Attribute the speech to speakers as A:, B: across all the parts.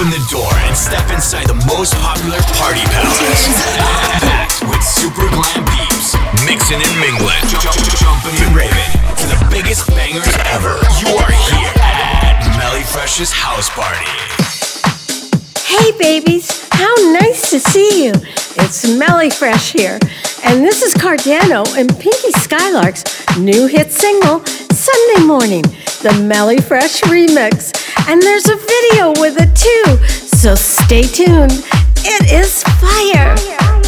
A: Open the door and step inside the most popular party palace. Packed with super glam peeps, mixing and mingling, jumping and raving to the biggest bangers ever. You are here at Melly Fresh's house party.
B: Hey babies, how nice to see you. It's Melly Fresh here, and this is Cardano and Pinky Skylark's new hit single, Sunday Morning, the Melly Fresh remix. And there's a video with it too, so stay tuned. It is fire.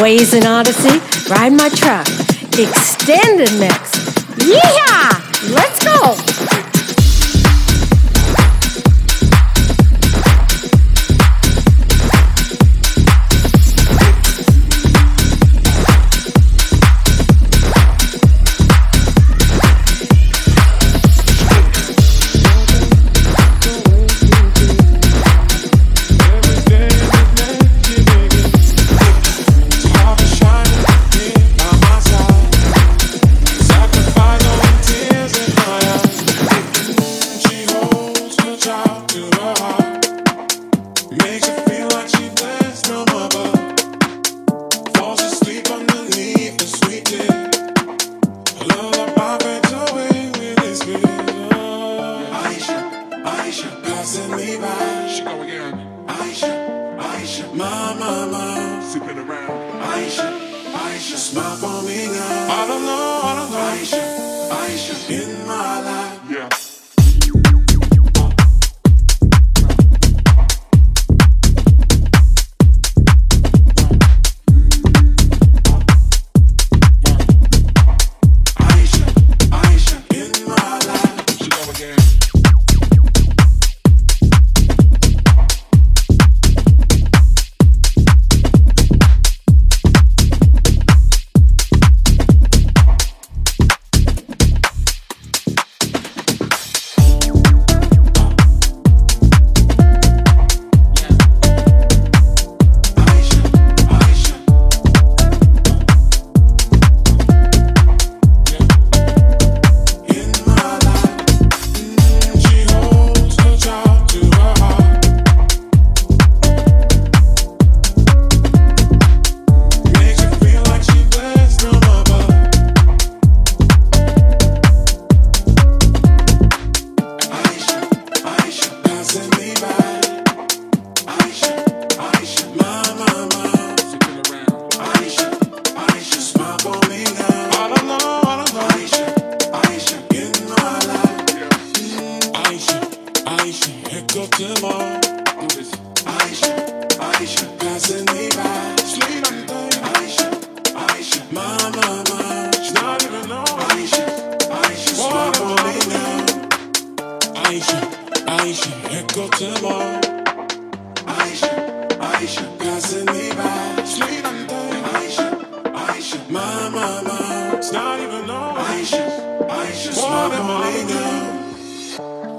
C: Waze and Odyssey, Ride My Truck, Extended Mix. Yeah!
D: Aisha,
C: Aisha, smile for me now.
E: I don't know, I don't know.
C: Aisha, Aisha, in my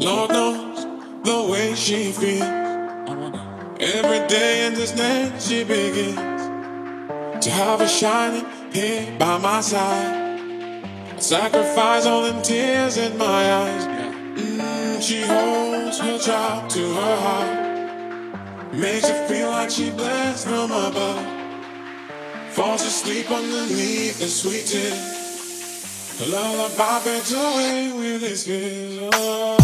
C: Lord knows the way she feels. Every day in this night she begins to have a shining here by my side. I sacrifice all them tears in my eyes. Mm, she holds her child to her heart. Makes her feel like she blessed from above. Falls asleep underneath the sweet tears. Lullaby fades away with his fears. Oh.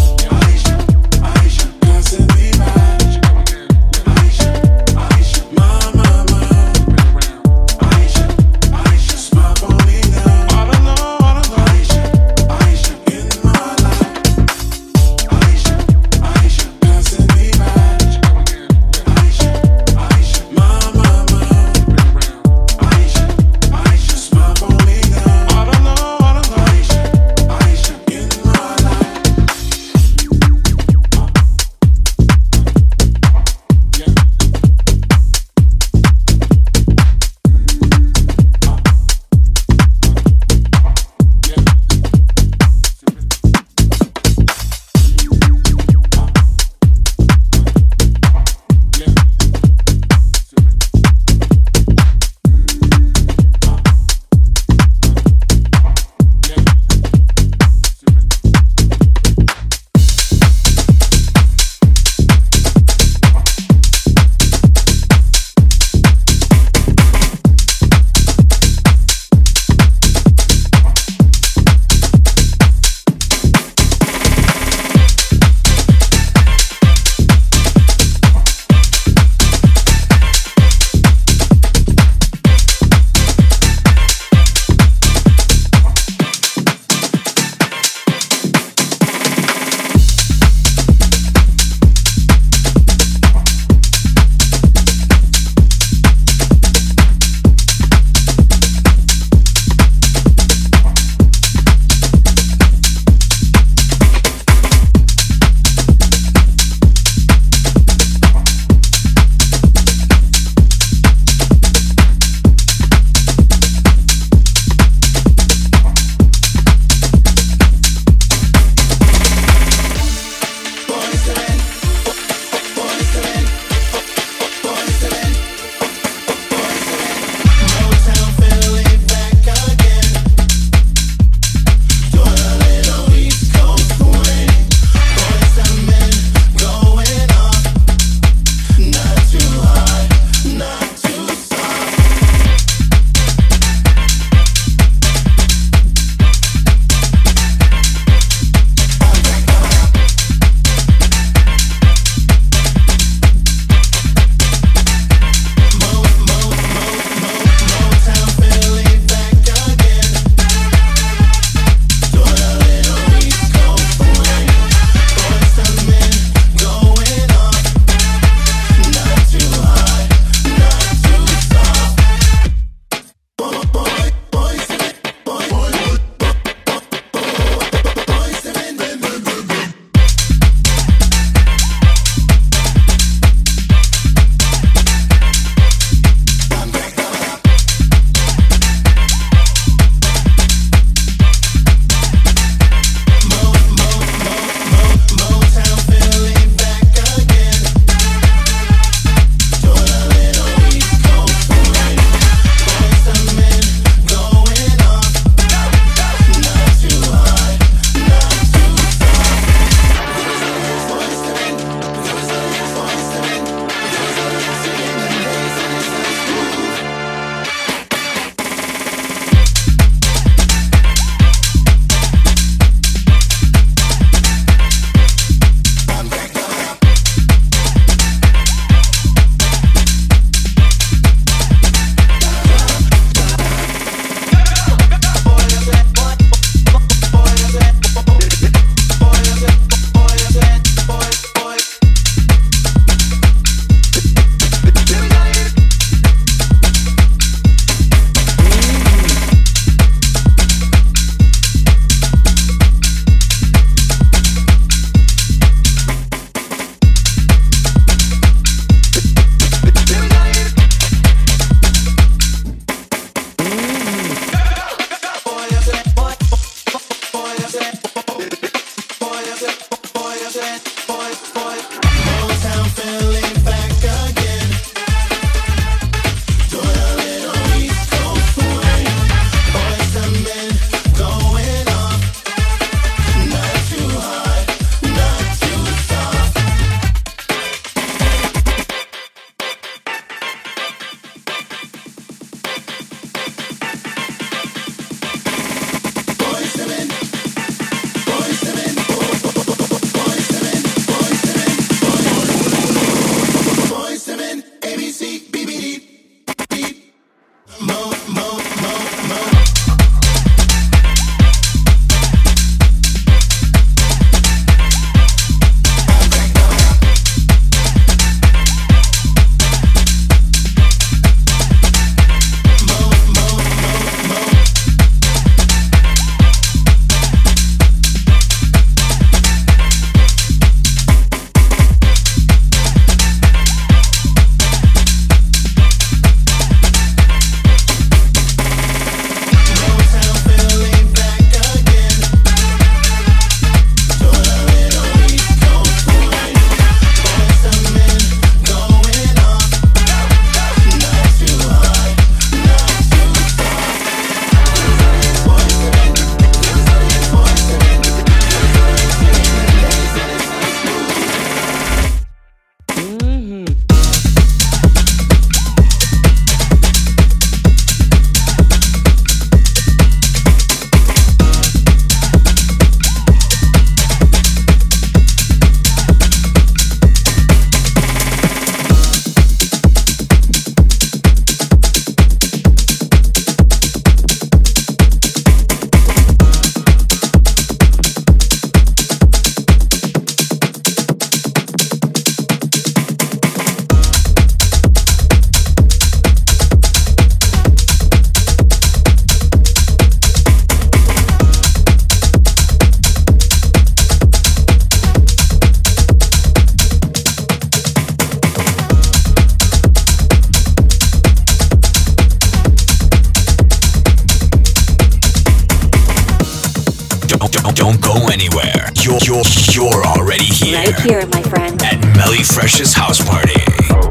E: here.
C: Right here, my
F: friend. At Melly Fresh's house party.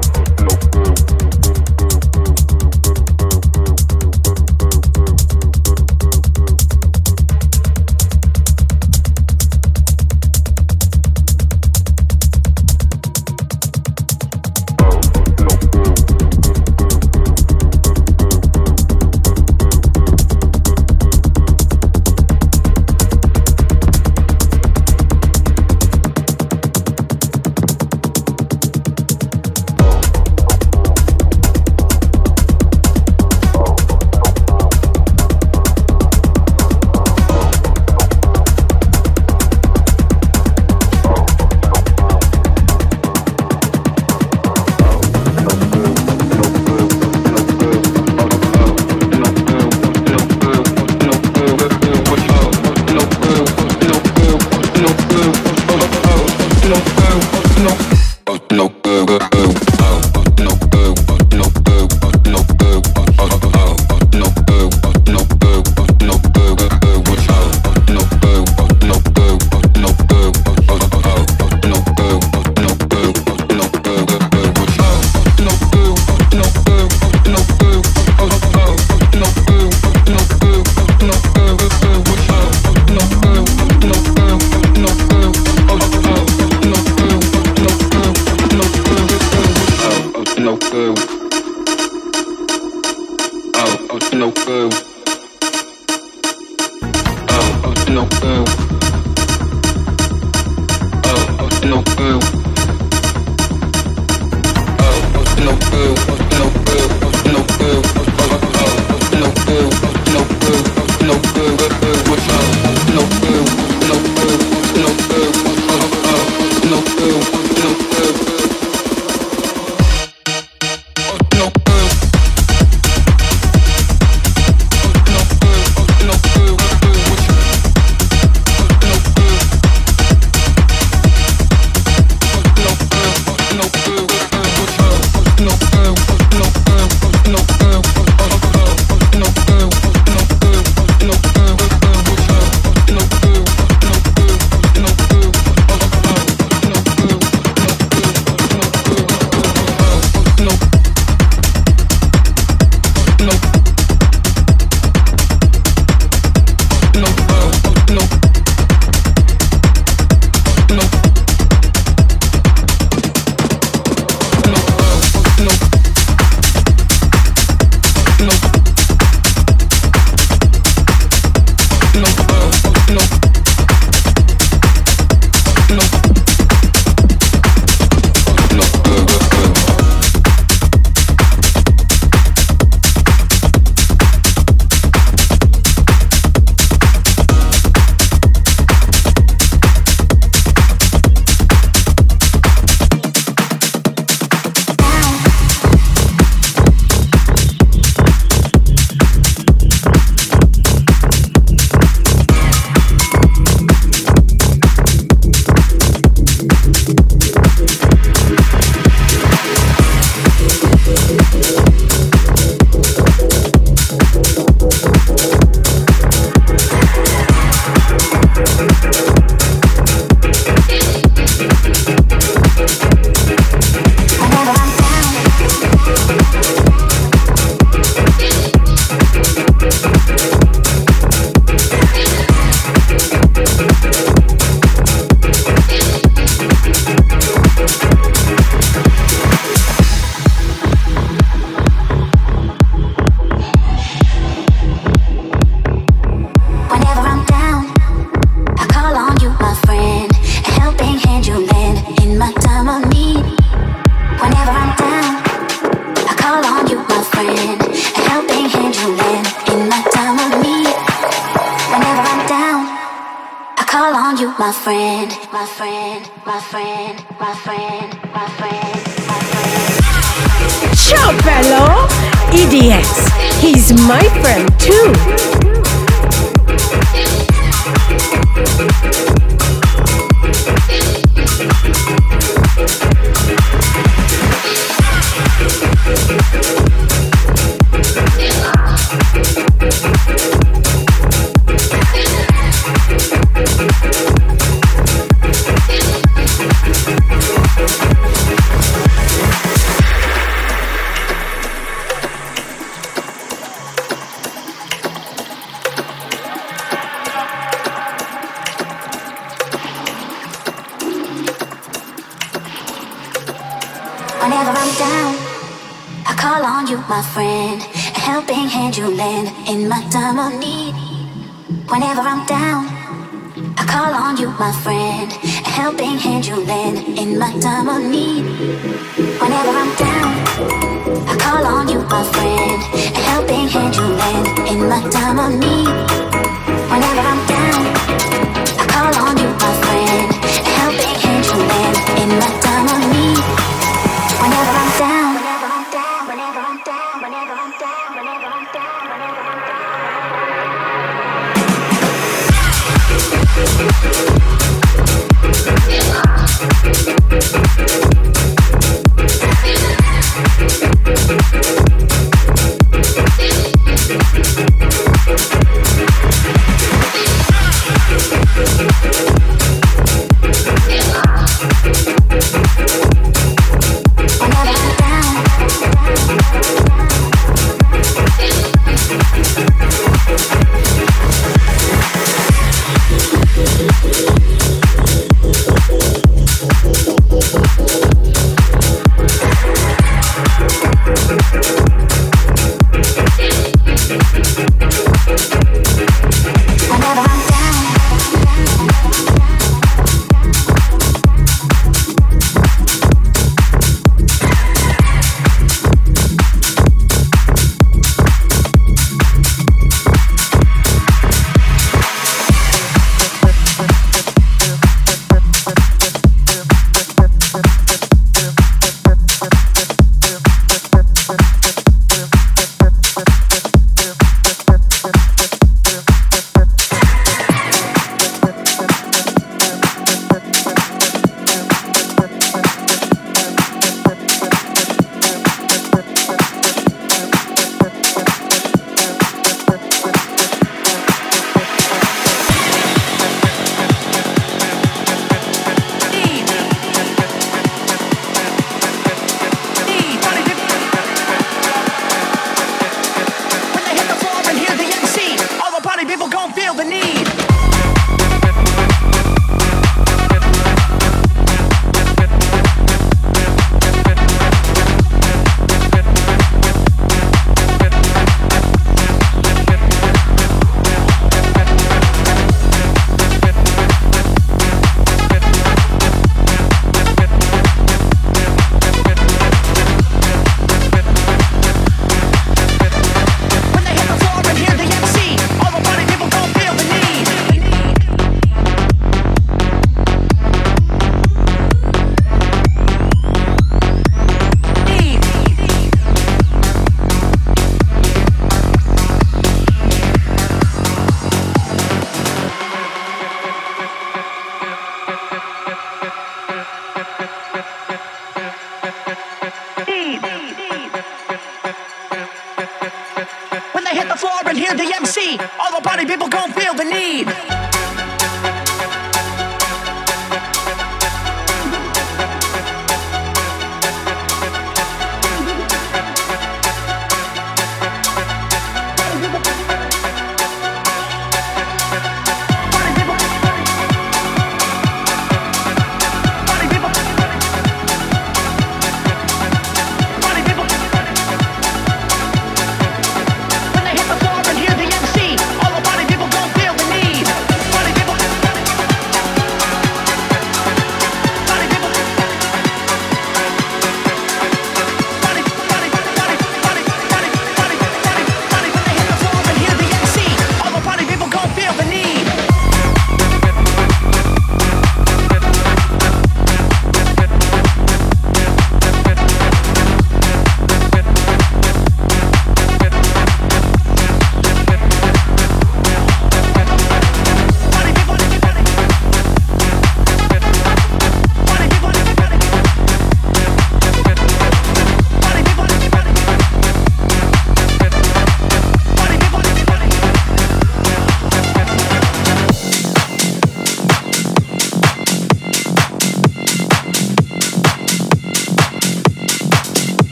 F: In my time of need.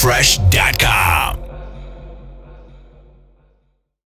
A: Fresh's